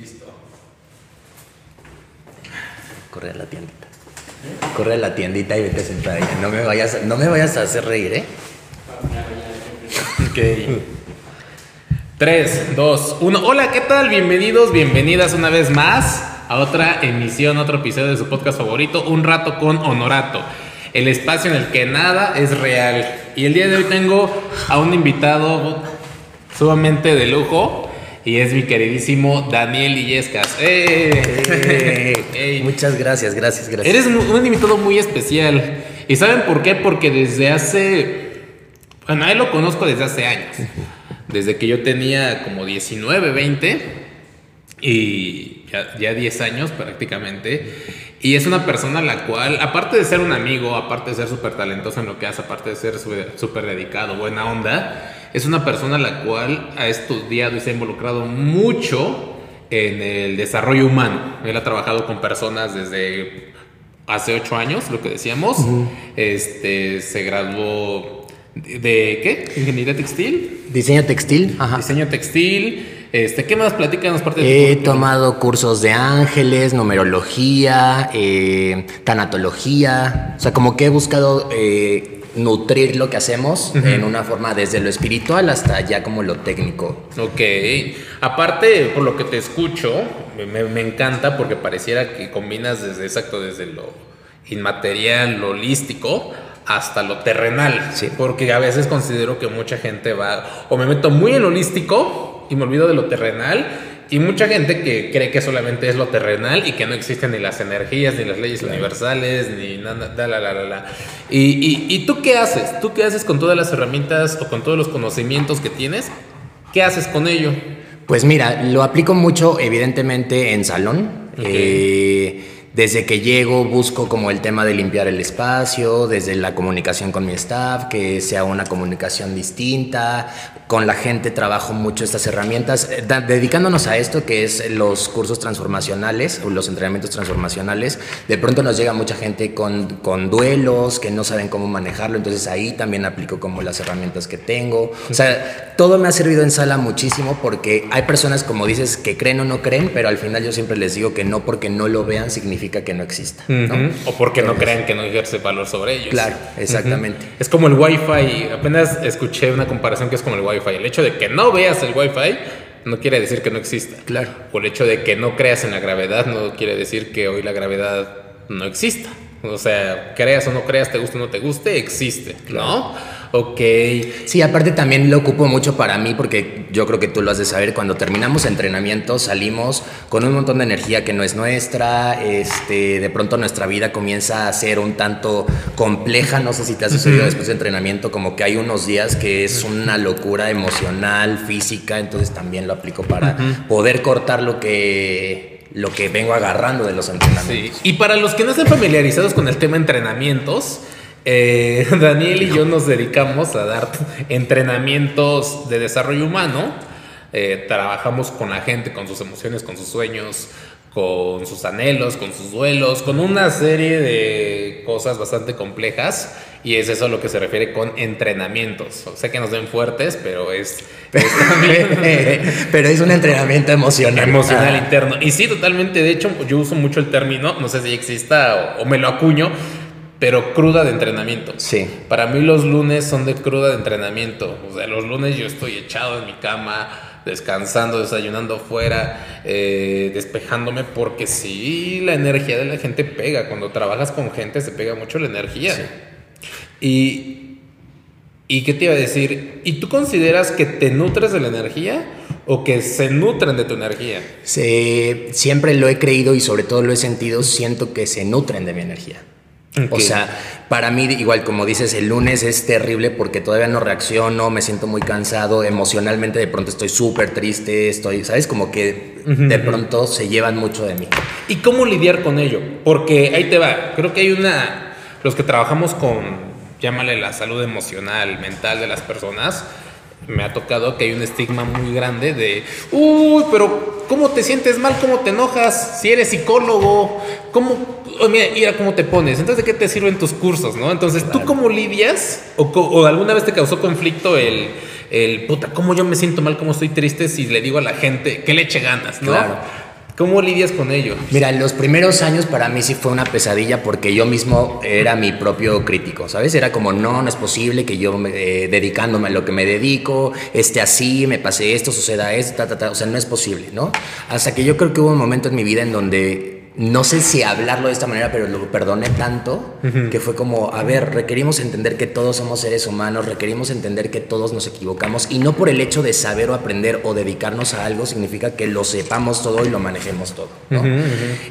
Listo. Corre a la tiendita. Corre a la tiendita y vete a sentar ahí. No me vayas, no me vayas a hacer reír, ¿eh? Ok. 3, 2, 1. Hola, ¿qué tal? Bienvenidos, bienvenidas una vez más a otra emisión, otro episodio de su podcast favorito, Un Rato con Honorato. El espacio en el que nada es real. Y el día de hoy tengo a un invitado sumamente de lujo. Y es mi queridísimo Daniel Illescas. ¡Eh! Ey. Muchas gracias, gracias, gracias. Eres un invitado muy especial. ¿Y saben por qué? Porque desde hace. Bueno, a él lo conozco desde hace años. Desde que yo tenía como 19, 20. Y ya, ya 10 años prácticamente. Y es una persona a la cual, aparte de ser un amigo, aparte de ser súper talentoso en lo que hace, aparte de ser súper dedicado, buena onda, es una persona la cual ha estudiado y se ha involucrado mucho en el desarrollo humano. Él ha trabajado con personas desde hace ocho años, lo que decíamos. Este se graduó de, de qué? Ingeniería textil, Diseño textil. Ajá. diseño textil. Este, ¿qué más? Platícanos parte de He tomado cursos de ángeles, numerología, eh, tanatología. O sea, como que he buscado eh, nutrir lo que hacemos en una forma desde lo espiritual hasta ya como lo técnico. Ok. Aparte, por lo que te escucho, me, me- me encanta porque pareciera que combinas desde exacto, desde lo inmaterial, lo holístico, hasta lo terrenal. Sí. Porque a veces considero que mucha gente va, o me meto muy en lo holístico y me olvido de lo terrenal. Y mucha gente que cree que solamente es lo terrenal y que no existen ni las energías, ni las leyes universales, ni nada, da, la, la, la, la. Y, y, ¿Y tú qué haces? ¿Tú qué haces con todas las herramientas o con todos los conocimientos que tienes? ¿Qué haces con ello? Pues mira, lo aplico mucho evidentemente en salón. Ok. Eh, desde que llego busco como el tema de limpiar el espacio, desde la comunicación con mi staff, que sea una comunicación distinta. Con la gente trabajo mucho estas herramientas, eh, dedicándonos a esto que es los cursos transformacionales o los entrenamientos transformacionales. De pronto nos llega mucha gente con, con duelos que no saben cómo manejarlo, entonces ahí también aplico como las herramientas que tengo. O sea, todo me ha servido en sala muchísimo porque hay personas, como dices, que creen o no creen, pero al final yo siempre les digo que no porque no lo vean significa que no exista. O porque no crean que no ejerce valor sobre ellos. Claro, exactamente. Es como el Wi-Fi. Apenas escuché una comparación que es como el Wi-Fi. El hecho de que no veas el Wi-Fi no quiere decir que no exista. Claro. O el hecho de que no creas en la gravedad no quiere decir que hoy la gravedad no exista. O sea, creas o no creas, te guste o no te guste, existe, ¿no? Ok. Sí, aparte también lo ocupo mucho para mí porque yo creo que tú lo has de saber, cuando terminamos entrenamiento salimos con un montón de energía que no es nuestra, este, de pronto nuestra vida comienza a ser un tanto compleja, no sé si te ha sucedido después de entrenamiento, como que hay unos días que es una locura emocional, física, entonces también lo aplico para poder cortar lo que, lo que vengo agarrando de los Sí. entrenamientos. Y para los que no estén familiarizados con el tema entrenamientos, eh, Daniel y yo nos dedicamos a dar entrenamientos de desarrollo humano. Eh, trabajamos con la gente, con sus emociones, con sus sueños, con sus anhelos, con sus duelos, con una serie de cosas bastante complejas. Y es eso a lo que se refiere con entrenamientos. Sé que nos ven fuertes, pero es, es también Pero es un entrenamiento emocional. emocional Ah. interno. Y sí, totalmente. De hecho, yo uso mucho el término, no sé si exista o, o me lo acuño, pero cruda de entrenamiento. Sí. Para mí los lunes son de cruda de entrenamiento. O sea, los lunes yo estoy echado en mi cama, descansando, desayunando fuera, eh, despejándome, porque sí, la energía de la gente pega. Cuando trabajas con gente se pega mucho la energía. Y, ¿Y qué te iba a decir? ¿Y tú consideras que te nutres de la energía o que se nutren de tu energía? Se- siempre lo he creído y sobre todo lo he sentido, siento que se nutren de mi energía. O sea, para mí, igual como dices, el lunes es terrible porque todavía no reacciono, me siento muy cansado, emocionalmente de pronto estoy súper triste, estoy, ¿sabes? Como que de pronto se llevan mucho de mí. ¿Y cómo lidiar con ello? Porque ahí te va. Creo que hay una. Los que trabajamos con, llámale la salud emocional, mental de las personas, me ha tocado que hay un estigma muy grande de, uy, pero ¿cómo te sientes mal? ¿Cómo te enojas? Si eres psicólogo, ¿cómo? Oh, mira, mira cómo te pones. Entonces, ¿de qué te sirven tus cursos, no? Entonces, ¿tú cómo lidias? ¿O, co- o alguna vez te causó conflicto el, el, puta, cómo yo me siento mal, cómo estoy triste si le digo a la gente que le eche ganas, ¿no? Claro. ¿Cómo lidias con ello? Mira, los primeros años para mí sí fue una pesadilla porque yo mismo era mi propio crítico, ¿sabes? Era como, no, no es posible que yo eh, dedicándome a lo que me dedico, esté así, me pase esto, suceda esto, ta, ta, ta, o sea, no es posible, ¿no? Hasta que yo creo que hubo un momento en mi vida en donde no sé si hablarlo de esta manera, pero lo perdoné tanto que fue como, a ver, requerimos entender que todos somos seres humanos, requerimos entender que todos nos equivocamos y no por el hecho de saber o aprender o dedicarnos a algo significa que lo sepamos todo y lo manejemos todo.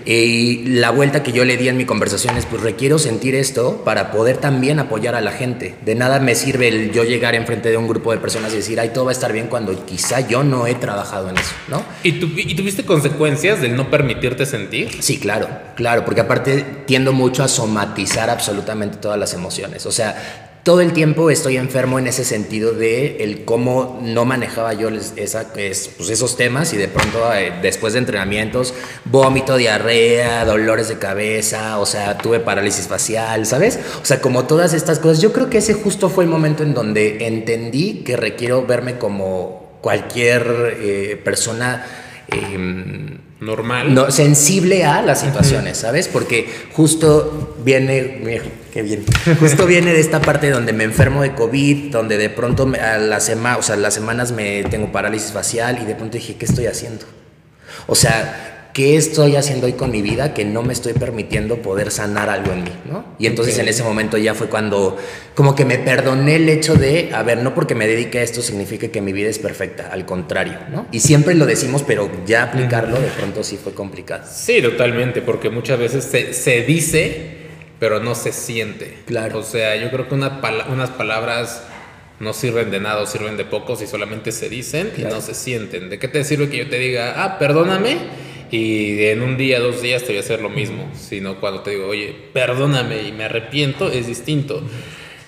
Y la vuelta que yo le di en mi conversación es, pues requiero sentir esto para poder también apoyar a la gente. De nada me sirve el yo llegar enfrente de un grupo de personas y decir, ay, todo va a estar bien cuando quizá yo no he trabajado en eso, ¿no? ¿Y, ¿Y tuviste consecuencias del no permitirte sentir? Sí, claro, claro, porque aparte tiendo mucho a somatizar absolutamente todas las emociones. O sea, todo el tiempo estoy enfermo en ese sentido de el cómo no manejaba yo esa, pues, esos temas y de pronto eh, después de entrenamientos, vómito, diarrea, dolores de cabeza, o sea, tuve parálisis facial, ¿sabes? O sea, como todas estas cosas, yo creo que ese justo fue el momento en donde entendí que requiero verme como cualquier eh, persona. Em, normal. No, sensible a las situaciones, ¿sabes? Porque justo viene, mira, qué bien, justo viene de esta parte donde me enfermo de COVID, donde de pronto a la semana, o sea, las semanas me tengo parálisis facial y de pronto dije, ¿qué estoy haciendo? O sea, ¿qué estoy haciendo hoy con mi vida que no me estoy permitiendo poder sanar algo en mí? ¿no? Y entonces en ese momento ya fue cuando como que me perdoné el hecho de, a ver, no porque me dedique a esto significa que mi vida es perfecta, al contrario, ¿no? Y siempre lo decimos, pero ya aplicarlo de pronto sí fue complicado. Sí, totalmente, porque muchas veces se, se dice, pero no se siente. Claro. O sea, yo creo que una unas palabras no sirven de nada o sirven de poco si solamente se dicen y no se sienten. ¿De qué te sirve que yo te diga, ah, perdóname? Y en un día, dos días te voy a hacer lo mismo, sino cuando te digo, oye, perdóname y me arrepiento, es distinto.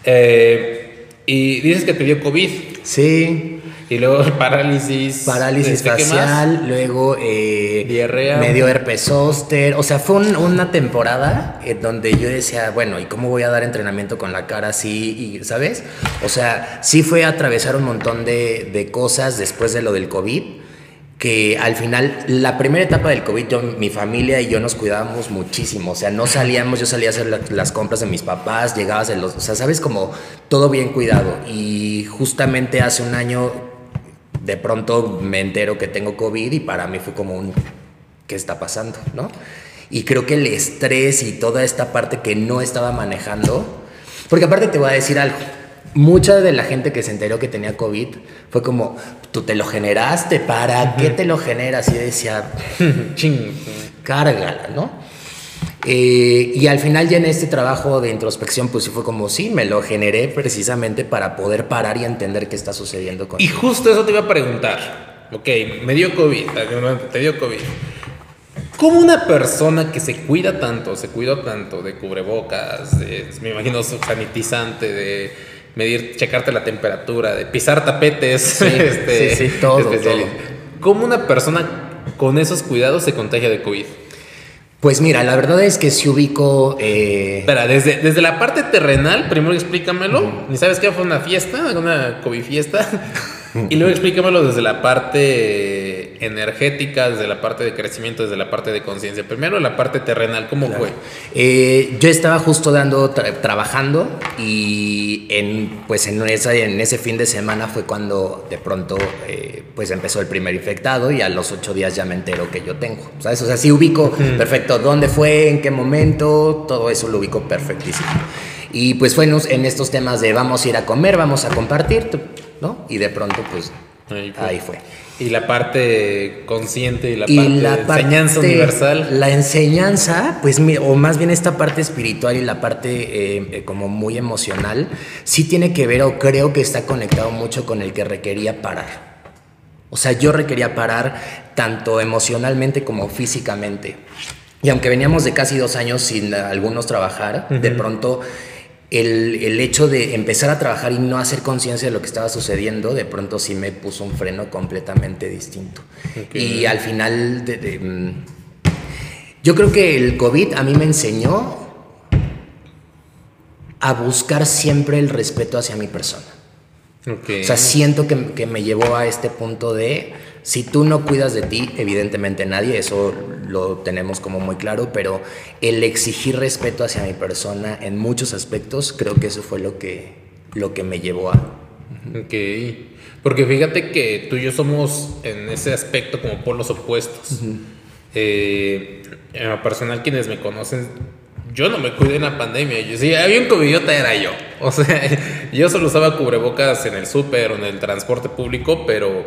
Eh, y dices que te dio COVID. Sí. Y luego parálisis. Parálisis este, facial, luego eh, diarrea. Me dio herpes zóster. O sea, fue una temporada en donde yo decía, bueno, ¿y cómo voy a dar entrenamiento con la cara así? Y, ¿Sabes? O sea, sí fue atravesar un montón de, de cosas después de lo del COVID que al final, la primera etapa del COVID, mi familia y yo nos cuidábamos muchísimo. O sea, no salíamos, yo salía a hacer las compras de mis papás, llegabas en los. O sea, sabes, como todo bien cuidado. Y justamente hace un año, de pronto me entero que tengo COVID y para mí fue como un. ¿Qué está pasando? ¿No? Y creo que el estrés y toda esta parte que no estaba manejando. Porque aparte te voy a decir algo mucha de la gente que se enteró que tenía COVID fue como, tú te lo generaste, ¿para qué te lo generas? Y decía, ching, cárgala, ¿no? Eh, y al final ya en este trabajo de introspección, pues sí fue como, sí, me lo generé precisamente para poder parar y entender qué está sucediendo con Y justo eso te iba a preguntar. Ok, me dio COVID, te dio COVID. ¿Cómo una persona que se cuida tanto, se cuidó tanto de cubrebocas, de, me imagino sanitizante, de medir, checarte la temperatura, de pisar tapetes. Sí, este, sí, todo, ¿Cómo una persona con esos cuidados se contagia de COVID? Pues mira, la verdad es que si ubico... Eh... Espera, desde, desde la parte terrenal, primero explícamelo. ¿Ni sabes qué fue una fiesta? ¿Una COVID fiesta? y luego explícamelo desde la parte energética, desde la parte de crecimiento, desde la parte de conciencia. Primero la parte terrenal, ¿cómo fue? Eh, yo estaba justo dando, trabajando y en, pues en, esa, en ese fin de semana fue cuando de pronto eh, pues empezó el primer infectado y a los ocho días ya me entero que yo tengo. ¿sabes? O sea, sí ubico perfecto dónde fue, en qué momento, todo eso lo ubico perfectísimo. Y pues fue en estos temas de vamos a ir a comer, vamos a compartir, ¿no? Y de pronto pues Ahí fue. Y la parte consciente y la parte enseñanza universal. La enseñanza, pues, o más bien esta parte espiritual y la parte eh, eh, como muy emocional, sí tiene que ver o creo que está conectado mucho con el que requería parar. O sea, yo requería parar tanto emocionalmente como físicamente. Y aunque veníamos de casi dos años sin algunos trabajar, de pronto el, hecho de empezar a trabajar y no hacer conciencia de lo que estaba sucediendo, de pronto sí me puso un freno completamente distinto. Y al final, mm, yo creo que el COVID a mí me enseñó a buscar siempre el respeto hacia mi persona. O sea, siento que, que, me llevó a este punto de si tú no cuidas de ti, evidentemente nadie, eso lo tenemos como muy claro, pero el exigir respeto hacia mi persona en muchos aspectos, creo que eso fue lo que, lo que me llevó a... Ok, porque fíjate que tú y yo somos en ese aspecto como polos opuestos. Eh, en lo personal, quienes me conocen, yo no me cuidé en la pandemia. Yo, si había un covidiota era yo. O sea, yo solo usaba cubrebocas en el súper o en el transporte público, pero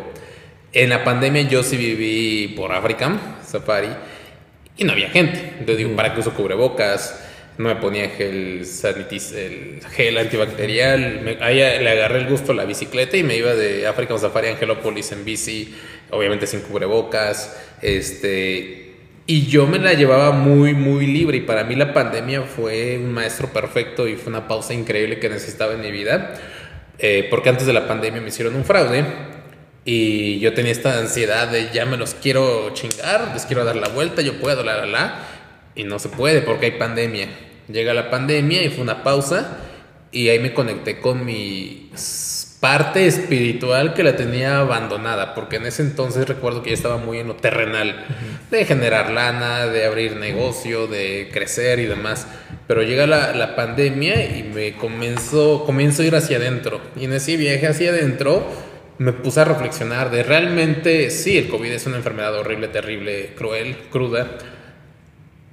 en la pandemia yo sí viví por África, Safari, y no había gente. Entonces digo, ¿para qué uso cubrebocas? No me ponía gel, sanitis, el gel antibacterial. ahí le agarré el gusto a la bicicleta y me iba de África Safari a Angelópolis en bici, obviamente sin cubrebocas. Este, y yo me la llevaba muy, muy libre. Y para mí la pandemia fue un maestro perfecto y fue una pausa increíble que necesitaba en mi vida. Eh, porque antes de la pandemia me hicieron un fraude y yo tenía esta ansiedad de ya me los quiero chingar, les quiero dar la vuelta, yo puedo, la, la, la. Y no se puede porque hay pandemia. Llega la pandemia y fue una pausa y ahí me conecté con mi parte espiritual que la tenía abandonada, porque en ese entonces recuerdo que ya estaba muy en lo terrenal, de generar lana, de abrir negocio, de crecer y demás. Pero llega la, la pandemia y me comenzó, comienzo a ir hacia adentro. Y en ese viaje hacia adentro me puse a reflexionar de realmente, sí, el COVID es una enfermedad horrible, terrible, cruel, cruda,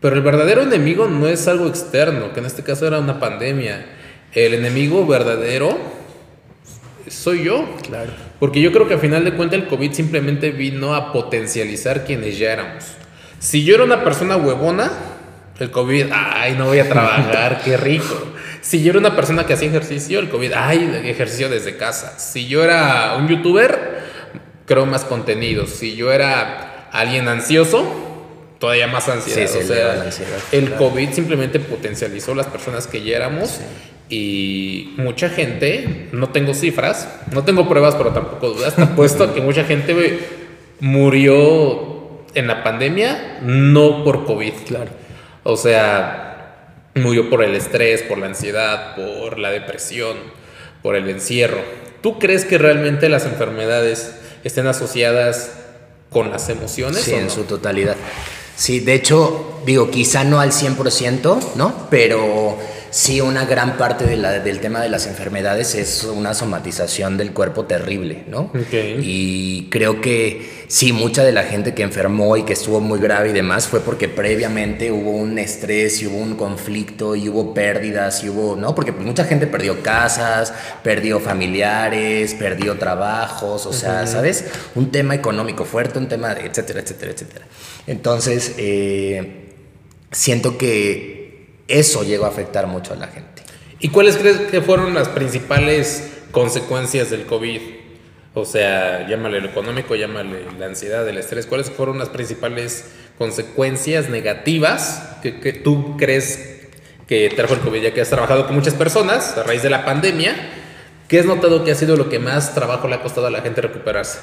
pero el verdadero enemigo no es algo externo, que en este caso era una pandemia. El enemigo verdadero soy yo. Claro. Porque yo creo que al final de cuentas el COVID simplemente vino a potencializar quienes ya éramos. Si yo era una persona huevona, el COVID, ay, no voy a trabajar, qué rico. Si yo era una persona que hacía ejercicio, el COVID, ay, ejercicio desde casa. Si yo era un youtuber, creo más contenido. Si yo era alguien ansioso, todavía más ansiedad. o sea, el COVID simplemente potencializó las personas que ya éramos. Y mucha gente, no tengo cifras, no tengo pruebas, pero tampoco dudas, está puesto a que mucha gente murió en la pandemia no por COVID. Claro. O sea, Murió por el estrés, por la ansiedad, por la depresión, por el encierro. ¿Tú crees que realmente las enfermedades estén asociadas con las emociones? Sí, en su totalidad. Sí, de hecho, digo, quizá no al 100%, ¿no? Pero sí una gran parte del tema de las enfermedades es una somatización del cuerpo terrible, ¿no? Y creo que sí, mucha de la gente que enfermó y que estuvo muy grave y demás fue porque previamente hubo un estrés y hubo un conflicto y hubo pérdidas y hubo, ¿no? Porque mucha gente perdió casas, perdió familiares, perdió trabajos, o sea, ¿sabes? Un tema económico fuerte, un tema, de etcétera, etcétera, etcétera. Entonces, eh, siento que eso llegó a afectar mucho a la gente. ¿Y cuáles crees que fueron las principales consecuencias del COVID? O sea, llámale lo económico, llámale la ansiedad, el estrés. ¿Cuáles fueron las principales consecuencias negativas que, tú crees que trajo el COVID? Ya que has trabajado con muchas personas a raíz de la pandemia, ¿qué has notado que ha sido lo que más trabajo le ha costado a la gente recuperarse?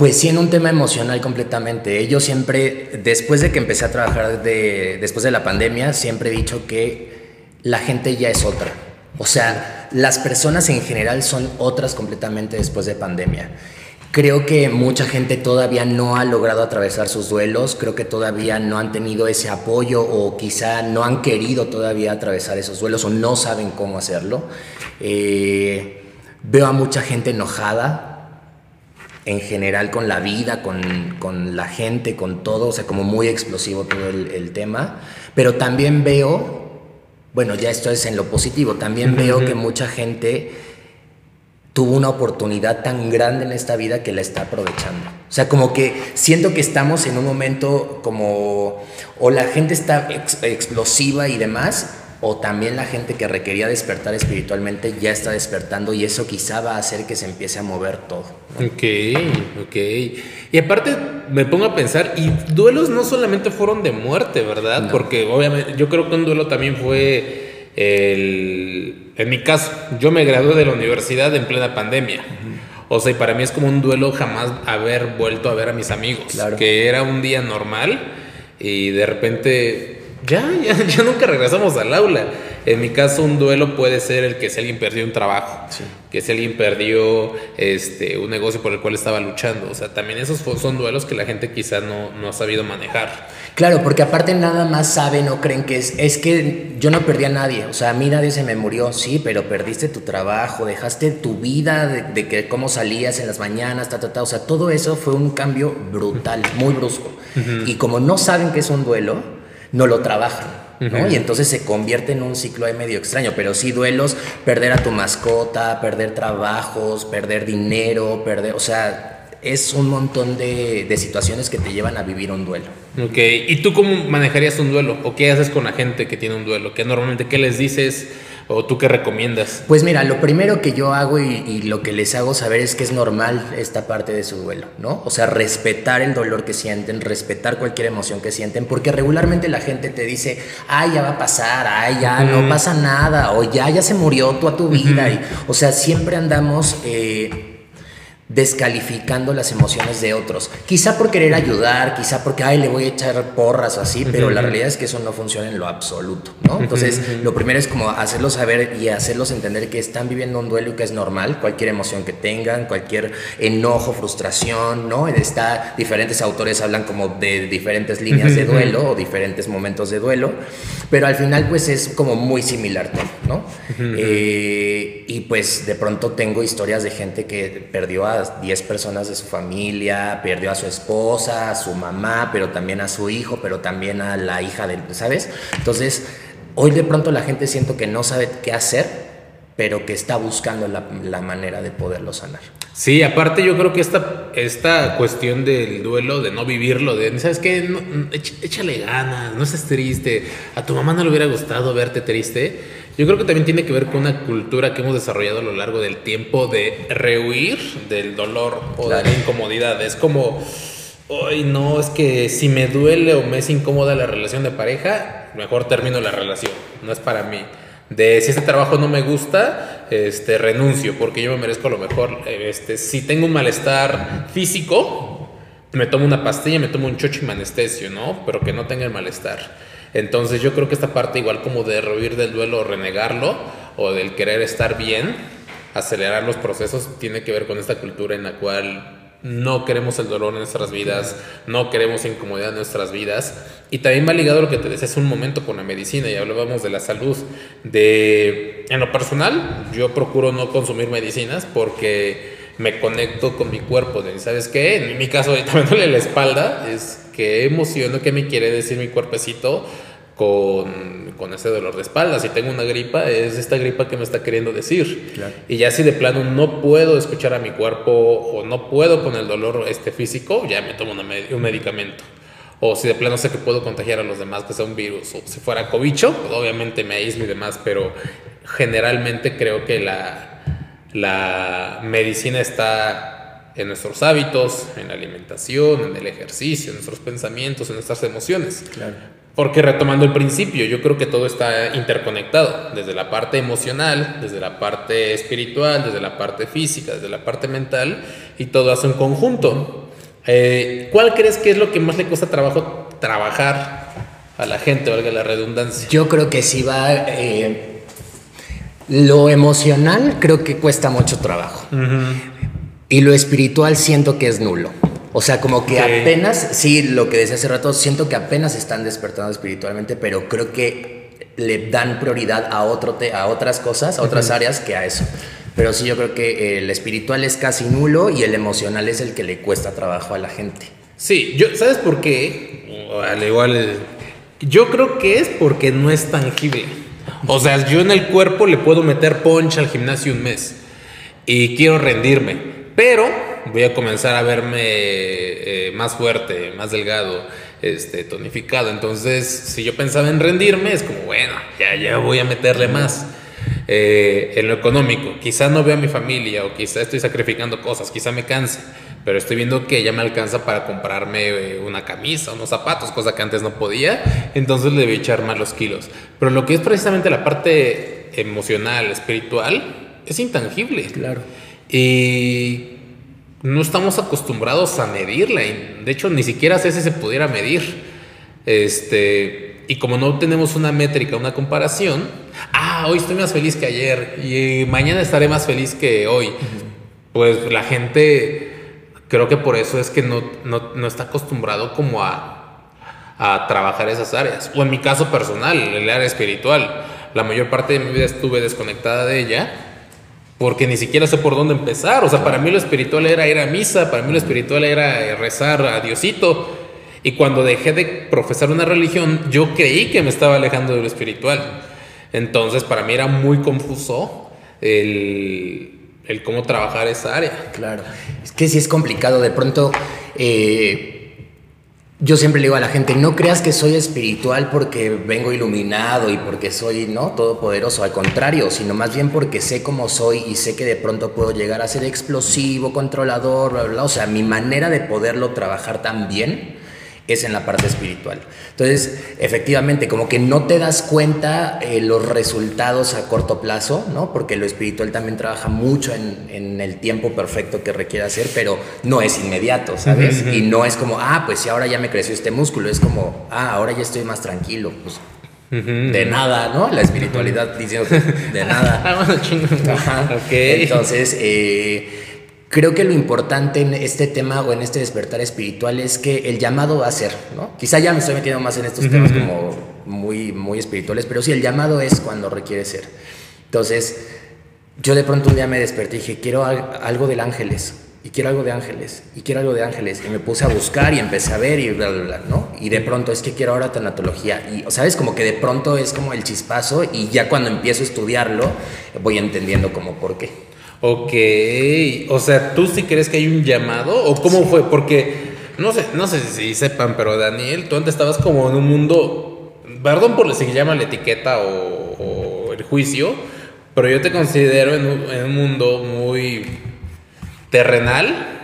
Pues sí, en un tema emocional completamente. Yo siempre, después de que empecé a trabajar de, después de la pandemia, siempre he dicho que la gente ya es otra. O sea, las personas en general son otras completamente después de pandemia. Creo que mucha gente todavía no ha logrado atravesar sus duelos, creo que todavía no han tenido ese apoyo o quizá no han querido todavía atravesar esos duelos o no saben cómo hacerlo. Eh, veo a mucha gente enojada, en general con la vida, con, la gente, con todo, o sea, como muy explosivo todo el, tema. Pero también veo, bueno, ya esto es en lo positivo, también veo que mucha gente tuvo una oportunidad tan grande en esta vida que la está aprovechando. O sea, como que siento que estamos en un momento como, o la gente está explosiva y demás, o también la gente que requería despertar espiritualmente ya está despertando y eso quizá va a hacer que se empiece a mover todo. Ok, ok. Y aparte me pongo a pensar, y duelos no solamente fueron de muerte, ¿verdad? Porque obviamente yo creo que un duelo también fue el... En mi caso, yo me gradué de la universidad en plena pandemia. O sea, y para mí es como un duelo jamás haber vuelto a ver a mis amigos. Claro. Que era un día normal y de repente ya, ya, ya nunca regresamos al aula. En mi caso, un duelo puede ser el que si alguien perdió un trabajo, que si alguien perdió este, un negocio por el cual estaba luchando. O sea, también esos son duelos que la gente quizá no, no ha sabido manejar. Claro, porque aparte nada más saben o creen que es, es que yo no perdí a nadie. O sea, a mí nadie se me murió, sí, pero perdiste tu trabajo, dejaste tu vida de, que cómo salías en las mañanas, ta, ta, ta. O sea, todo eso fue un cambio brutal, muy brusco. Y como no saben que es un duelo, no lo trabajan. Y entonces se convierte en un ciclo ahí medio extraño, pero sí duelos, perder a tu mascota, perder trabajos, perder dinero, perder, o sea, es un montón de, de, situaciones que te llevan a vivir un duelo. Ok, ¿y tú cómo manejarías un duelo? ¿O qué haces con la gente que tiene un duelo? ¿Qué normalmente, qué les dices? ¿O tú qué recomiendas? Pues mira, lo primero que yo hago y, lo que les hago saber es que es normal esta parte de su duelo, ¿no? O sea, respetar el dolor que sienten, respetar cualquier emoción que sienten, porque regularmente la gente te dice, ay, ya va a pasar, ay, ya no pasa nada, o ya, ya se murió toda tu vida. y, o sea, siempre andamos... Eh, descalificando las emociones de otros. Quizá por querer ayudar, quizá porque, ay, le voy a echar porras o así, pero la realidad es que eso no funciona en lo absoluto, ¿no? Entonces, lo primero es como hacerlos saber y hacerlos entender que están viviendo un duelo y que es normal, cualquier emoción que tengan, cualquier enojo, frustración, ¿no? Está, diferentes autores hablan como de diferentes líneas de duelo o diferentes momentos de duelo, pero al final, pues es como muy similar todo, ¿no? Eh, y pues de pronto tengo historias de gente que perdió a 10 personas de su familia, perdió a su esposa, a su mamá, pero también a su hijo, pero también a la hija de, ¿sabes? Entonces, hoy de pronto la gente siento que no sabe qué hacer, pero que está buscando la, manera de poderlo sanar. Sí, aparte yo creo que esta, esta cuestión del duelo, de no vivirlo, de, ¿sabes qué? échale ganas, no estés triste, a tu mamá no le hubiera gustado verte triste yo creo que también tiene que ver con una cultura que hemos desarrollado a lo largo del tiempo de rehuir del dolor o de la incomodidad. Es como, hoy no, es que si me duele o me es incómoda la relación de pareja, mejor termino la relación, no es para mí. De si este trabajo no me gusta, este, renuncio porque yo me merezco lo mejor. Este, si tengo un malestar físico, me tomo una pastilla, me tomo un chocho y anestesio, ¿no? Pero que no tenga el malestar. Entonces yo creo que esta parte igual como de rehuir del duelo o renegarlo o del querer estar bien, acelerar los procesos, tiene que ver con esta cultura en la cual no queremos el dolor en nuestras vidas, no queremos incomodidad en nuestras vidas. Y también va ligado a lo que te decía hace un momento con la medicina y hablábamos de la salud. De, en lo personal, yo procuro no consumir medicinas porque me conecto con mi cuerpo. De, ¿Sabes qué? En mi caso, ahorita me duele la espalda, es qué emociono, qué me quiere decir mi cuerpecito con, con, ese dolor de espalda. Si tengo una gripa, es esta gripa que me está queriendo decir. Y ya si de plano no puedo escuchar a mi cuerpo o no puedo con el dolor este físico, ya me tomo un medicamento. O si de plano sé que puedo contagiar a los demás, que sea un virus, o si fuera cobicho, pues obviamente me aíslo y demás, pero generalmente creo que la, la medicina está en nuestros hábitos, en la alimentación, en el ejercicio, en nuestros pensamientos, en nuestras emociones. Porque retomando el principio, yo creo que todo está interconectado, desde la parte emocional, desde la parte espiritual, desde la parte física, desde la parte mental, y todo hace un conjunto. Eh, ¿Cuál crees que es lo que más le cuesta trabajo trabajar a la gente, valga la redundancia? Yo creo que sí va... Eh, lo emocional creo que cuesta mucho trabajo. Y lo espiritual siento que es nulo. O sea, como que apenas, sí, lo que decía hace rato, siento que apenas están despertando espiritualmente, pero creo que le dan prioridad a, otro a otras cosas, a otras áreas que a eso. Pero sí, yo creo que el espiritual es casi nulo y el emocional es el que le cuesta trabajo a la gente. Sí, yo, ¿sabes por qué? Al igual, yo creo que es porque no es tangible. O sea, yo en el cuerpo le puedo meter punch al gimnasio un mes y quiero rendirme pero voy a comenzar a verme eh, más fuerte, más delgado, este, tonificado. Entonces, si yo pensaba en rendirme, es como, bueno, ya, ya voy a meterle más. Eh, en lo económico, quizá no veo a mi familia o quizá estoy sacrificando cosas, quizá me canse, pero estoy viendo que ya me alcanza para comprarme eh, una camisa, unos zapatos, cosa que antes no podía, entonces le voy a echar más los kilos. Pero lo que es precisamente la parte emocional, espiritual, es intangible. Claro. Y no estamos acostumbrados a medirla. de hecho, ni siquiera sé si se pudiera medir. Este, y como no tenemos una métrica, una comparación, ah, hoy estoy más feliz que ayer y mañana estaré más feliz que hoy. Pues la gente, creo que por eso es que no, no, no está acostumbrado como a, a trabajar esas áreas. O en mi caso personal, el área espiritual. La mayor parte de mi vida estuve desconectada de ella porque ni siquiera sé por dónde empezar. O sea, para mí lo espiritual era ir a misa, para mí lo espiritual era rezar a Diosito. Y cuando dejé de profesar una religión, yo creí que me estaba alejando de lo espiritual. Entonces, para mí era muy confuso el, el cómo trabajar esa área. Claro. Es que sí es complicado. De pronto, eh, yo siempre le digo a la gente, no creas que soy espiritual porque vengo iluminado y porque soy no todopoderoso, al contrario, sino más bien porque sé cómo soy y sé que de pronto puedo llegar a ser explosivo, controlador, bla, bla. O sea, mi manera de poderlo trabajar tan bien es en la parte espiritual. Entonces, efectivamente, como que no te das cuenta eh, los resultados a corto plazo, ¿no? Porque lo espiritual también trabaja mucho en, en el tiempo perfecto que requiere hacer, pero no es inmediato, ¿sabes? Y no es como, ah, pues si ahora ya me creció este músculo, es como, ah, ahora ya estoy más tranquilo, pues de nada, ¿no? La espiritualidad diciendo de nada. Ah. Ajá. Ok. Entonces, eh, creo que lo importante en este tema o en este despertar espiritual es que el llamado va a ser, ¿no? Quizá ya me estoy metiendo más en estos temas como muy, muy espirituales, pero sí, el llamado es cuando requiere ser. Entonces, yo de pronto un día me desperté y dije, quiero algo del ángeles, y quiero algo de ángeles, y quiero algo de ángeles, y me puse a buscar y empecé a ver y bla, bla, bla, ¿no? Y de pronto es que quiero ahora tanatología, y, ¿sabes? Como que de pronto es como el chispazo, y ya cuando empiezo a estudiarlo, voy entendiendo como por qué. Ok, o sea, ¿tú sí crees que hay un llamado? ¿O cómo fue? Porque no sé, no sé si sepan, pero Daniel, tú antes estabas como en un mundo, perdón por si llama la etiqueta o, o, el juicio, pero yo te considero en un, en un mundo muy terrenal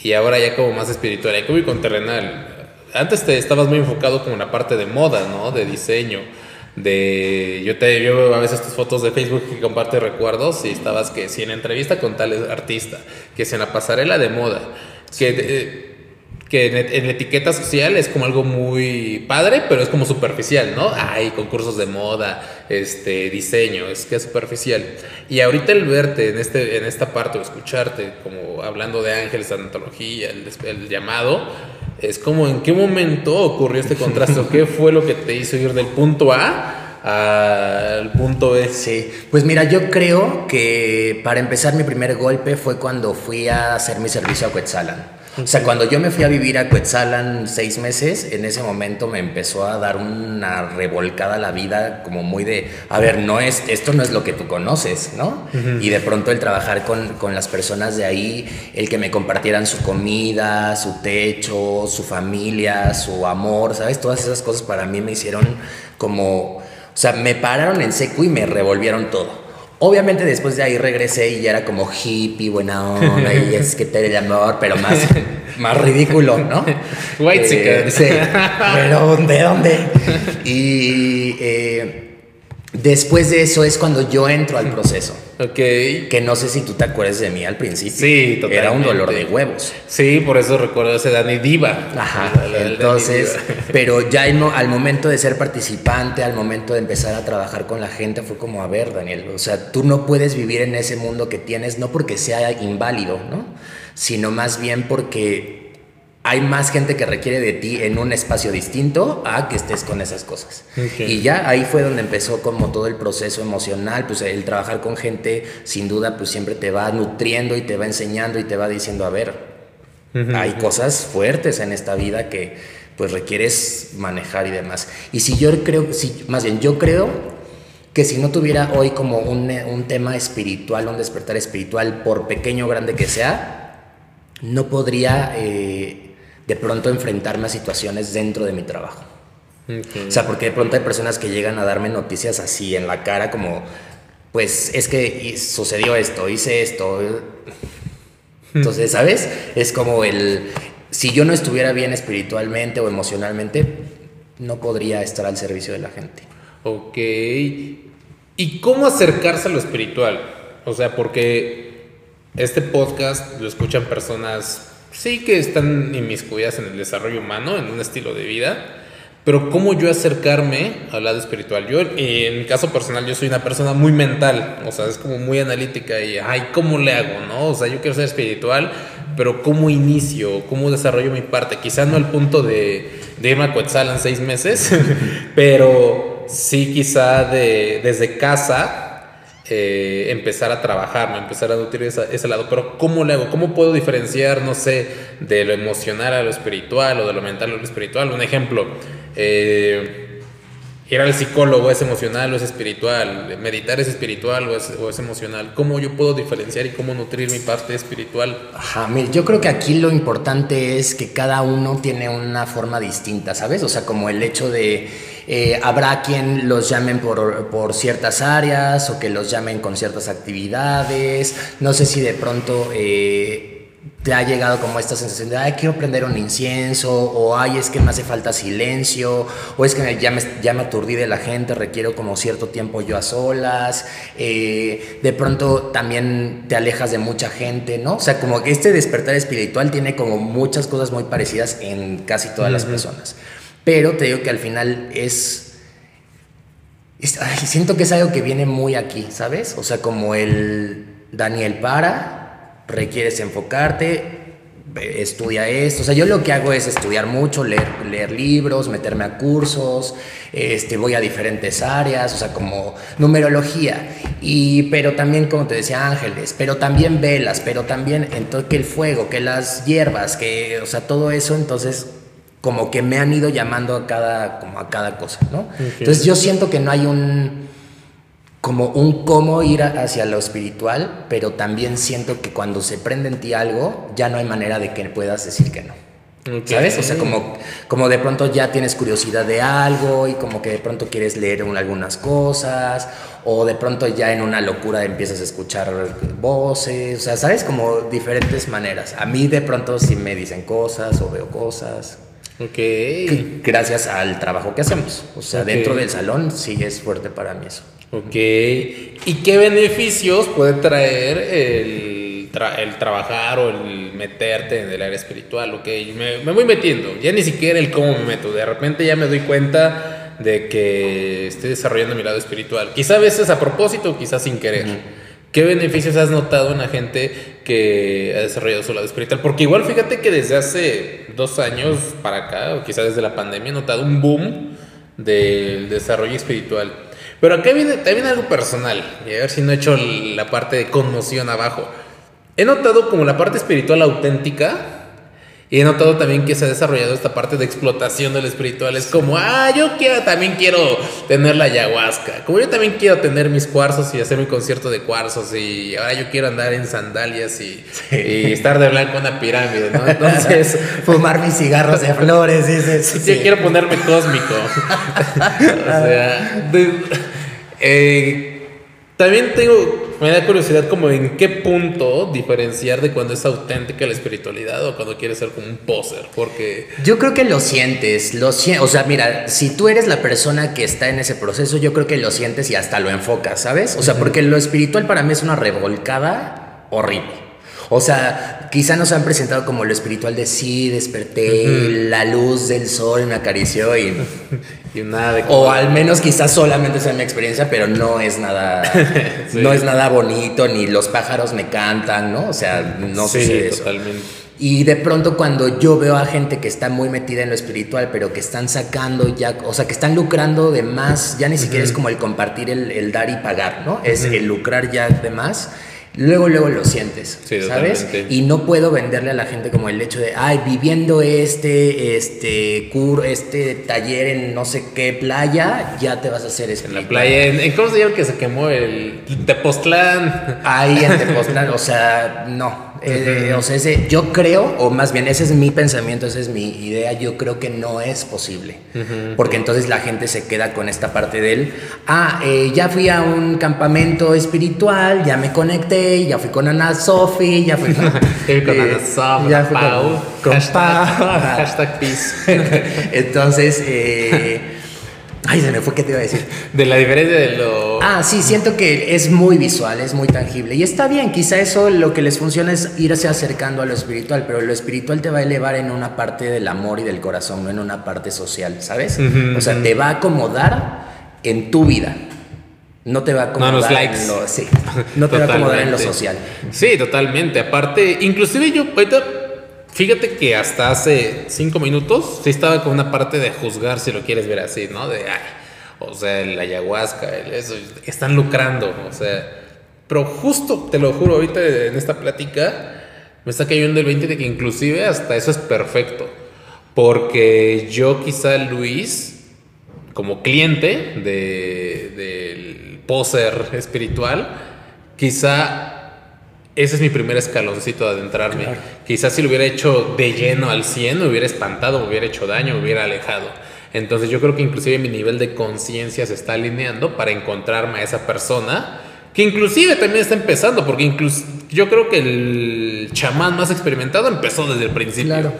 y ahora ya como más espiritual. ¿Y cómo con terrenal? Antes te estabas muy enfocado como en la parte de moda, ¿no? De diseño de yo te veo a veces tus fotos de Facebook que comparte recuerdos y estabas que si en entrevista con tal artista, que si en la pasarela de moda, que, eh, que en, en, etiqueta social es como algo muy padre, pero es como superficial, ¿no? Hay concursos de moda, este diseño, es que es superficial. Y ahorita el verte en este en esta parte o escucharte como hablando de ángeles, antología, el, el llamado es como en qué momento ocurrió este contraste, qué fue lo que te hizo ir del punto A al punto B. Sí, pues mira, yo creo que para empezar mi primer golpe fue cuando fui a hacer mi servicio a Quetzalan. O sea, cuando yo me fui a vivir a Quetzalan seis meses, en ese momento me empezó a dar una revolcada la vida, como muy de, a ver, no es, esto no es lo que tú conoces, ¿no? Uh -huh. Y de pronto el trabajar con, con, las personas de ahí, el que me compartieran su comida, su techo, su familia, su amor, ¿sabes? Todas esas cosas para mí me hicieron como, o sea, me pararon en seco y me revolvieron todo. Obviamente después de ahí regresé y ya era como hippie, buena onda, y es que te el amor, pero más, más ridículo, ¿no? White eh, sí, pero ¿de dónde? Y eh, después de eso es cuando yo entro al proceso. Ok. Que no sé si tú te acuerdas de mí al principio. Sí, totalmente. Era un dolor de huevos. Sí, por eso recuerdo ese Dani Diva. Ajá. Entonces, Diva. pero ya al momento de ser participante, al momento de empezar a trabajar con la gente, fue como, a ver, Daniel, o sea, tú no puedes vivir en ese mundo que tienes, no porque sea inválido, ¿no? Sino más bien porque hay más gente que requiere de ti en un espacio distinto a que estés con esas cosas. Okay. Y ya ahí fue donde empezó como todo el proceso emocional, pues el trabajar con gente sin duda pues siempre te va nutriendo y te va enseñando y te va diciendo, a ver, uh -huh. hay cosas fuertes en esta vida que pues requieres manejar y demás. Y si yo creo, si, más bien yo creo que si no tuviera hoy como un, un tema espiritual, un despertar espiritual, por pequeño o grande que sea, no podría... Eh, de pronto enfrentarme a situaciones dentro de mi trabajo. Okay. O sea, porque de pronto hay personas que llegan a darme noticias así en la cara como, pues es que sucedió esto, hice esto. Entonces, ¿sabes? Es como el, si yo no estuviera bien espiritualmente o emocionalmente, no podría estar al servicio de la gente. Ok. ¿Y cómo acercarse a lo espiritual? O sea, porque este podcast lo escuchan personas sí que están inmiscuidas en el desarrollo humano, en un estilo de vida, Pero cómo yo acercarme al lado espiritual. Yo, en mi caso personal, yo soy una persona muy mental, o sea, es como muy analítica y, ay, ¿cómo le hago? ¿No? O sea, yo quiero ser espiritual, pero ¿cómo inicio? ¿Cómo desarrollo mi parte? Quizás no al punto de, de irme a Coetzal en seis meses, pero sí quizá de, desde casa eh, empezar a trabajar, empezar a nutrir ese lado. Pero ¿cómo le hago? ¿Cómo puedo diferenciar, no sé, de lo emocional a lo espiritual o de lo mental a lo espiritual? Un ejemplo, eh, ir al psicólogo es emocional o es espiritual, meditar es espiritual o es, o es, emocional. ¿Cómo yo puedo diferenciar y cómo nutrir mi parte espiritual? Ajá, yo creo que aquí lo importante es que cada uno tiene una forma distinta, ¿sabes? O sea, como el hecho de eh, habrá quien los llamen por, por, ciertas áreas o que los llamen con ciertas actividades. No sé si de pronto eh, te ha llegado como esta sensación de, ay, quiero prender un incienso, o ay, es que me hace falta silencio, o es que ya me, ya me aturdí de la gente, requiero como cierto tiempo yo a solas. Eh, de pronto también te alejas de mucha gente, ¿no? O sea, como que este despertar espiritual tiene como muchas cosas muy parecidas en casi todas las personas. Pero te digo que al final es, siento que es algo que viene muy aquí, ¿sabes? O sea, como el Daniel para, requieres enfocarte, estudia esto. O sea, yo lo que hago es estudiar mucho, leer, leer libros, meterme a cursos, este, voy a diferentes áreas, o sea, como numerología. Y, pero también, como te decía, ángeles, pero también velas, pero también entonces, que el fuego, que las hierbas, que, o sea, todo eso, entonces como que me han ido llamando a cada, como a cada cosa, ¿no? Entonces yo siento que no hay un, como un cómo ir hacia lo espiritual, pero también siento que cuando se prende en ti algo, ya no hay manera de que puedas decir que no. ¿Sabes? O sea, como, como de pronto ya tienes curiosidad de algo y como que de pronto quieres leer algunas cosas, o de pronto ya en una locura empiezas a escuchar voces, o sea, ¿sabes? Como diferentes maneras. A mí de pronto sí me dicen cosas o veo cosas. Ok. Gracias al trabajo que hacemos. O sea, dentro del salón sí es fuerte para mí eso. Ok. ¿Y qué beneficios puede traer el, el trabajar o el meterte en el área espiritual? Ok, me, me, voy metiendo. Ya ni siquiera el cómo me meto. De repente ya me doy cuenta de que estoy desarrollando mi lado espiritual. Quizá a veces a propósito, quizás sin querer. ¿Qué beneficios has notado en la gente que ha desarrollado su lado espiritual? Porque igual fíjate que desde hace dos años para acá, o quizás desde la pandemia, he notado un boom del desarrollo espiritual. Pero acá viene algo personal, y a ver si no he hecho la parte de conmoción abajo. He notado como la parte espiritual auténtica, y he notado también que se ha desarrollado esta parte de explotación del espiritual. Es como, ah, yo quiero, también quiero tener la ayahuasca. Como yo también quiero tener mis cuarzos y hacer mi concierto de cuarzos. Y ahora yo quiero andar en sandalias y, estar de blanco en una pirámide, ¿no? Entonces, fumar mis cigarros de flores. Dices, Yo quiero ponerme cósmico. o sea, eh, también tengo me da curiosidad como en qué punto diferenciar de cuando es auténtica la espiritualidad o cuando quieres ser como un poser, porque... Yo creo que lo sientes, lo o sea, mira, si tú eres la persona que está en ese proceso, yo creo que lo sientes y hasta lo enfocas, ¿sabes? O sea, porque lo espiritual para mí es una revolcada horrible. O sea, quizá nos han presentado como lo espiritual de sí, desperté, la luz del sol me acarició y... y nada de o al menos quizás solamente sea mi experiencia, pero no es nada... No es nada bonito, ni los pájaros me cantan, ¿no? O sea, no sí, sucede eso. Totalmente. Y de pronto cuando yo veo a gente que está muy metida en lo espiritual, pero que están sacando ya, o sea, que están lucrando de más, ya ni siquiera es como el compartir, el, dar y pagar, ¿no? Es el lucrar ya de más luego, luego lo sientes, ¿sabes? Y no puedo venderle a la gente como el hecho de, ay, viviendo este, este, cur, este taller en no sé qué playa, ya te vas a hacer eso. En la playa, ¿en, ¿cómo se llama que se quemó? El Tepoztlán. Ahí en Tepoztlán, o sea, no. Eh, o sea, ese, yo creo, o más bien ese es mi pensamiento, esa es mi idea, yo creo que no es posible. Porque entonces la gente se queda con esta parte del, ah, eh, ya fui a un campamento espiritual, ya me conecté, ya fui con Ana Sofi, ya fui con, Ana Sofi, ya fui Pau, con, hashtag, hashtag peace. entonces, eh, Ay, se me fue, ¿qué te iba a decir? De la diferencia de lo... Ah, sí, siento que es muy visual, es muy tangible. Y está bien, quizá eso lo que les funciona es irse acercando a lo espiritual, pero lo espiritual te va a elevar en una parte del amor y del corazón, no en una parte social, ¿sabes? o sea, te va a acomodar en tu vida. No te va a acomodar no, los likes. en lo, sí, no te va a acomodar en lo social. Sí, totalmente. Aparte, inclusive yo ahorita Fíjate que hasta hace cinco minutos sí estaba con una parte de juzgar, si lo quieres ver así, ¿no? De, ay, o sea, el ayahuasca, el eso, están lucrando, o sea. Pero justo, te lo juro, ahorita en esta plática me está cayendo el 20 de que inclusive hasta eso es perfecto. Porque yo quizá, Luis, como cliente de, del poser espiritual, quizá ese es mi primer escaloncito de adentrarme. Quizás si lo hubiera hecho de lleno al 100, me hubiera espantado, me hubiera hecho daño, me hubiera alejado. Entonces yo creo que inclusive mi nivel de conciencia se está alineando para encontrarme a esa persona que inclusive también está empezando, porque incluso yo creo que el chamán más experimentado empezó desde el principio. Claro.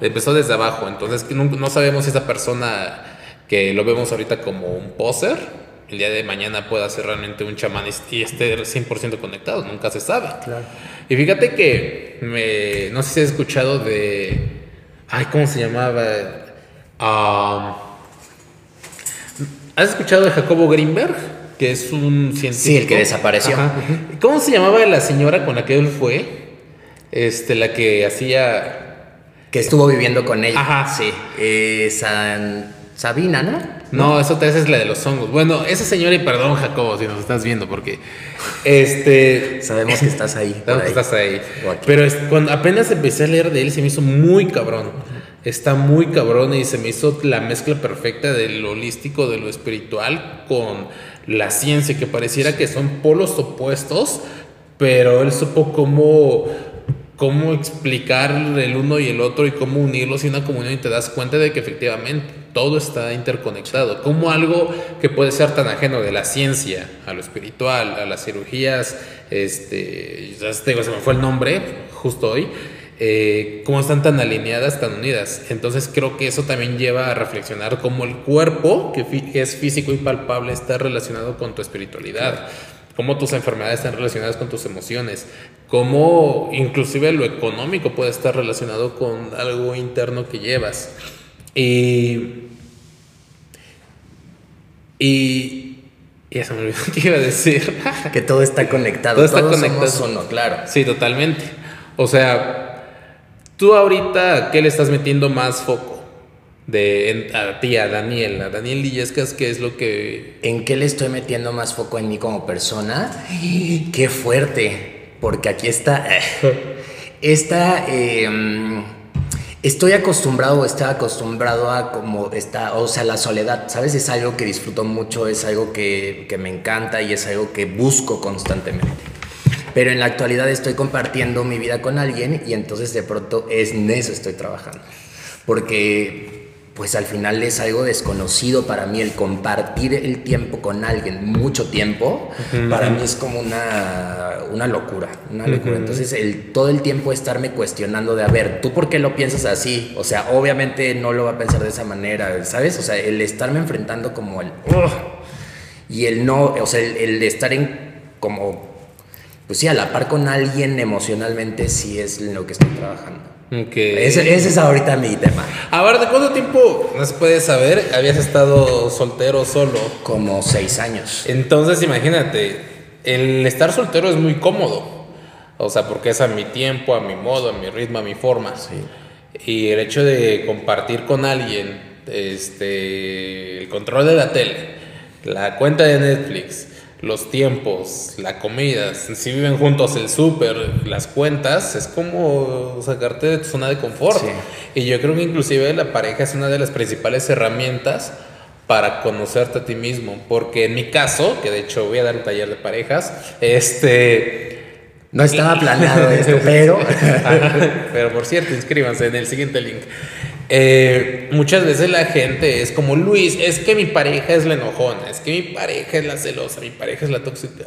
Empezó desde abajo. Entonces no, no sabemos si esa persona que lo vemos ahorita como un poser el día de mañana pueda ser realmente un chamán y esté 100% conectado, nunca se sabe. Claro. Y fíjate que me, no sé si has escuchado de, ay, ¿cómo se llamaba? ¿Has escuchado de Jacobo Greenberg? Que es un científico. Sí, el que desapareció. ¿Cómo se llamaba la señora con la que él fue? Este, la que hacía... Que estuvo viviendo con ella. Ajá. Sí. Eh, San Sabina, ¿no? No, eso te es la de los hongos. Bueno, esa señora, y perdón, Jacobo, si nos estás viendo, porque este. Sabemos que estás ahí. Sabemos que estás ahí. Pero cuando apenas empecé a leer de él, se me hizo muy cabrón. Está muy cabrón y se me hizo la mezcla perfecta de lo holístico, de lo espiritual, con la ciencia, que pareciera que son polos opuestos, pero él supo cómo cómo explicar el uno y el otro y cómo unirlos en una comunión y te das cuenta de que efectivamente todo está interconectado. Como algo que puede ser tan ajeno de la ciencia a lo espiritual, a las cirugías, este, se me fue el nombre justo hoy, eh, cómo están tan alineadas, tan unidas. Entonces creo que eso también lleva a reflexionar cómo el cuerpo, que, es físico y palpable, está relacionado con tu espiritualidad cómo tus enfermedades están relacionadas con tus emociones, cómo inclusive lo económico puede estar relacionado con algo interno que llevas. Y, y, y eso me olvidó que iba a decir. que todo está conectado. Todo está conectado. claro. Sí, totalmente. O sea, tú ahorita, ¿qué le estás metiendo más foco? de a ti, a Daniel, a Daniel Lillescas, ¿qué es lo que... ¿En qué le estoy metiendo más foco en mí como persona? ¡Qué fuerte! Porque aquí está... Esta... Em, estoy acostumbrado estaba acostumbrado a como está, o sea, la soledad, ¿sabes? Es algo que disfruto mucho, es algo que, que me encanta y es algo que busco constantemente. Pero en la actualidad estoy compartiendo mi vida con alguien y entonces de pronto es en eso estoy trabajando. Porque pues al final es algo desconocido para mí el compartir el tiempo con alguien mucho tiempo para mí es como una, una locura una locura. Entonces el todo el tiempo estarme cuestionando de a ver tú por qué lo piensas así o sea obviamente no lo va a pensar de esa manera sabes o sea el estarme enfrentando como el y el no o sea el, el estar en como pues sí a la par con alguien emocionalmente sí es lo que estoy trabajando ese, es ahorita mi tema. A ver, ¿de cuánto tiempo, no se puede saber, habías estado soltero solo? Como seis años. Entonces, imagínate, el estar soltero es muy cómodo. O sea, porque es a mi tiempo, a mi modo, a mi ritmo, a mi forma. Y el hecho de compartir con alguien este, el control de la tele, la cuenta de Netflix, los tiempos, la comida, si viven juntos el súper, las cuentas, es como sacarte de tu zona de confort. Y yo creo que inclusive la pareja es una de las principales herramientas para conocerte a ti mismo, porque en mi caso, que de hecho voy a dar un taller de parejas, este... No estaba planeado esto, pero... pero por cierto, inscríbanse en el siguiente link. Eh, muchas veces la gente es como Luis, es que mi pareja es la enojona, es que mi pareja es la celosa, mi pareja es la tóxica.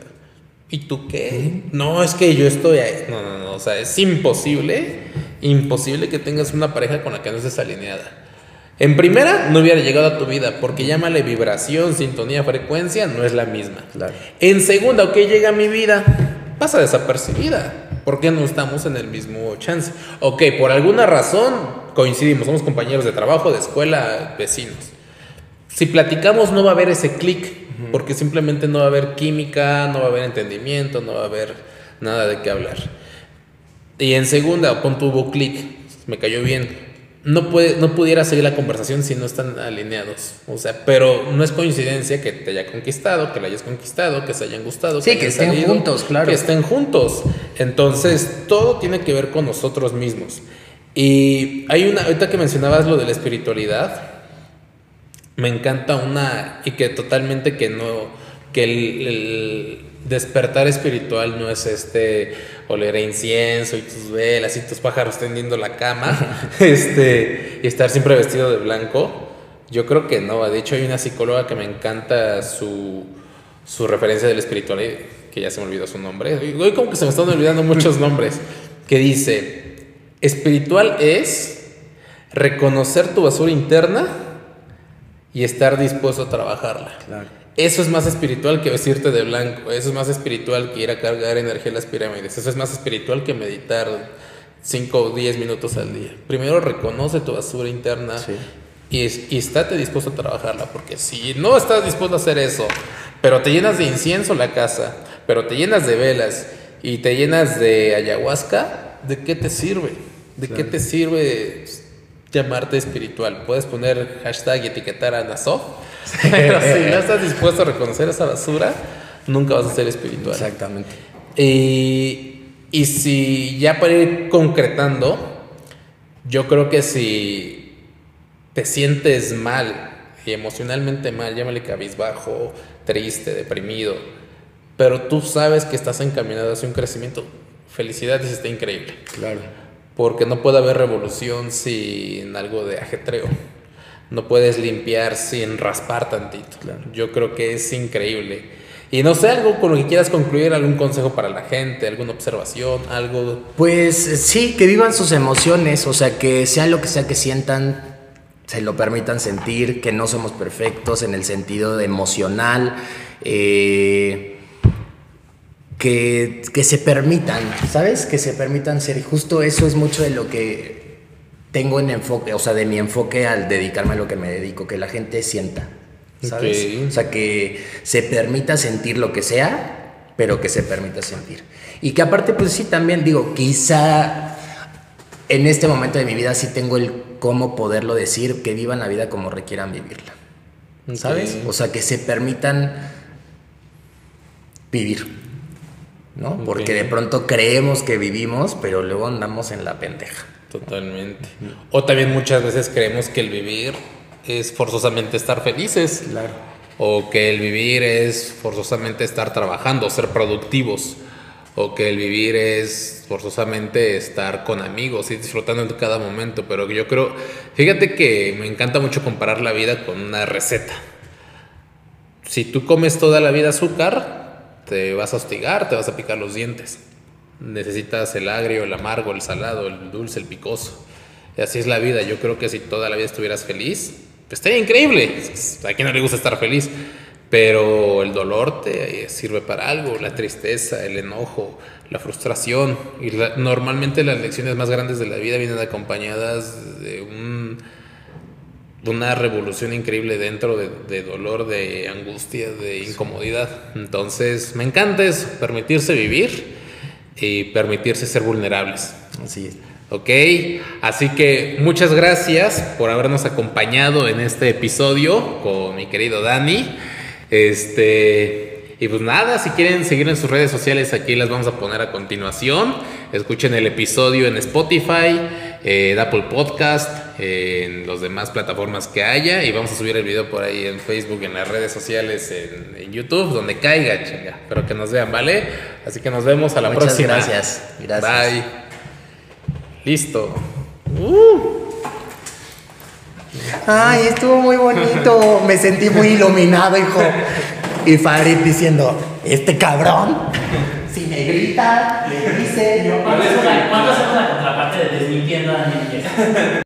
¿Y tú qué? No, es que yo estoy ahí. No, no, no. O sea, es imposible, imposible que tengas una pareja con la que no estés alineada. En primera, no hubiera llegado a tu vida, porque llámale vibración, sintonía, frecuencia, no es la misma. Claro. En segunda, ok, llega a mi vida, pasa desapercibida. porque no estamos en el mismo chance? Ok, por alguna razón coincidimos, somos compañeros de trabajo, de escuela, vecinos. Si platicamos no va a haber ese clic, porque simplemente no va a haber química, no va a haber entendimiento, no va a haber nada de qué hablar. Y en segunda, pon tuvo clic, me cayó bien. No, puede, no pudiera seguir la conversación si no están alineados. O sea, pero no es coincidencia que te haya conquistado, que la hayas conquistado, que se hayan gustado. Sí, que, estén juntos, claro. Que estén juntos. Entonces, todo tiene que ver con nosotros mismos. Y hay una, ahorita que mencionabas lo de la espiritualidad, me encanta una, y que totalmente que no, que el despertar espiritual no es este oler a incienso y tus velas y tus pájaros tendiendo la cama este, y estar siempre vestido de blanco. Yo creo que no. De hecho, hay una psicóloga que me encanta su, su referencia del espiritual, que ya se me olvidó su nombre. Hoy como que se me están olvidando muchos nombres. Que dice, espiritual es reconocer tu basura interna y estar dispuesto a trabajarla. Claro. Eso es más espiritual que vestirte de blanco, eso es más espiritual que ir a cargar energía en las pirámides, eso es más espiritual que meditar 5 o 10 minutos al día. Primero reconoce tu basura interna y, y estate dispuesto a trabajarla, porque si no estás dispuesto a hacer eso, pero te llenas de incienso la casa, pero te llenas de velas y te llenas de ayahuasca, ¿de qué te sirve? ¿De qué te sirve llamarte espiritual? Puedes poner hashtag y etiquetar a Nasof pero si no estás dispuesto a reconocer esa basura, nunca vas a ser espiritual. Exactamente. Y, y si ya para ir concretando, yo creo que si te sientes mal y emocionalmente mal, llámale cabizbajo, triste, deprimido, pero tú sabes que estás encaminado hacia un crecimiento, felicidades, está increíble. Claro. Porque no puede haber revolución sin algo de ajetreo no puedes limpiar sin raspar tantito. Yo creo que es increíble. Y no sé, algo con lo que quieras concluir, algún consejo para la gente, alguna observación, algo. Pues sí, que vivan sus emociones, o sea, que sea lo que sea que sientan, se lo permitan sentir, que no somos perfectos en el sentido emocional, eh, que, que se permitan, ¿sabes? Que se permitan ser. Y justo eso es mucho de lo que tengo en enfoque, o sea, de mi enfoque al dedicarme a lo que me dedico, que la gente sienta, ¿sabes? O sea, que se permita sentir lo que sea, pero que se permita sentir. Y que aparte, pues sí, también digo, quizá en este momento de mi vida sí tengo el cómo poderlo decir, que vivan la vida como requieran vivirla, ¿sabes? O sea, que se permitan vivir, ¿no? Porque de pronto creemos que vivimos, pero luego andamos en la pendeja. Totalmente. O también muchas veces creemos que el vivir es forzosamente estar felices. Claro. O que el vivir es forzosamente estar trabajando, ser productivos. O que el vivir es forzosamente estar con amigos y disfrutando de cada momento. Pero yo creo, fíjate que me encanta mucho comparar la vida con una receta. Si tú comes toda la vida azúcar, te vas a hostigar, te vas a picar los dientes necesitas el agrio, el amargo, el salado, el dulce, el picoso. Y así es la vida. Yo creo que si toda la vida estuvieras feliz, pues estaría increíble. A quien no le gusta estar feliz. Pero el dolor te sirve para algo, la tristeza, el enojo, la frustración. Y normalmente las lecciones más grandes de la vida vienen acompañadas de, un, una revolución increíble dentro de, de, dolor, de angustia, de incomodidad. Entonces, me encanta eso, permitirse vivir y permitirse ser vulnerables. Así es. Ok, así que muchas gracias por habernos acompañado en este episodio con mi querido Dani. Este, y pues nada, si quieren seguir en sus redes sociales, aquí las vamos a poner a continuación. Escuchen el episodio en Spotify, en Apple Podcast, en las demás plataformas que haya. Y vamos a subir el video por ahí en Facebook, en las redes sociales, en, YouTube, donde caiga, chinga. Pero que nos vean, ¿vale? Así que nos vemos a la Muchas próxima. Gracias. Gracias. Bye. Listo. Uh. Ay, estuvo muy bonito. Me sentí muy iluminado, hijo. Y Farid diciendo, este cabrón, si me grita, le dice... ¿Cuándo hacemos la contraparte de desmintiendo a Daniel